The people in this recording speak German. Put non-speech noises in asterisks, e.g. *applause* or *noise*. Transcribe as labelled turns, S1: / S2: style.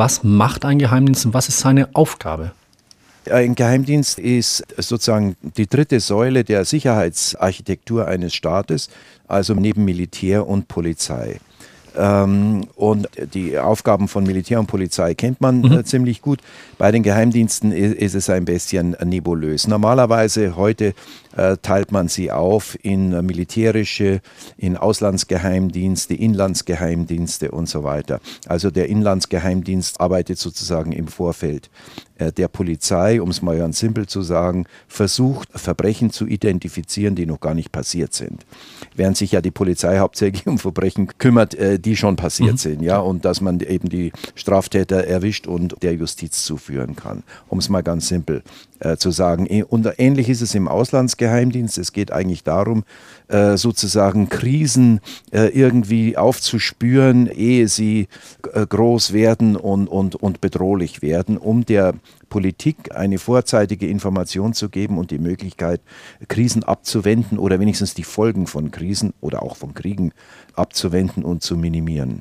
S1: Was macht ein Geheimdienst und was ist seine Aufgabe?
S2: Ein Geheimdienst ist sozusagen die dritte Säule der Sicherheitsarchitektur eines Staates, also neben Militär und Polizei. Ähm, und die Aufgaben von Militär und Polizei kennt man mhm. äh, ziemlich gut. Bei den Geheimdiensten ist, ist, es ein bisschen nebulös. Normalerweise heute teilt man sie auf in militärische, in Auslandsgeheimdienste, Inlandsgeheimdienste und so weiter. Also der Inlandsgeheimdienst arbeitet sozusagen im Vorfeld äh, der Polizei, um es mal ganz simpel zu sagen, versucht, Verbrechen zu identifizieren, die noch gar nicht passiert sind. Während sich ja die Polizei hauptsächlich *laughs* um Verbrechen kümmert, äh, die schon passiert mhm. sind, ja, und dass man eben die Straftäter erwischt und der Justiz zuführen kann, um es mal ganz simpel äh, zu sagen. Und ähnlich ist es im Auslandsgeheimdienst. Es geht eigentlich darum, äh, sozusagen Krisen äh, irgendwie aufzuspüren, ehe sie äh, groß werden und, und, und bedrohlich werden, um der Politik eine vorzeitige Information zu geben und die Möglichkeit, Krisen abzuwenden oder wenigstens die Folgen von Krisen oder auch von Kriegen abzuwenden und zu minimieren.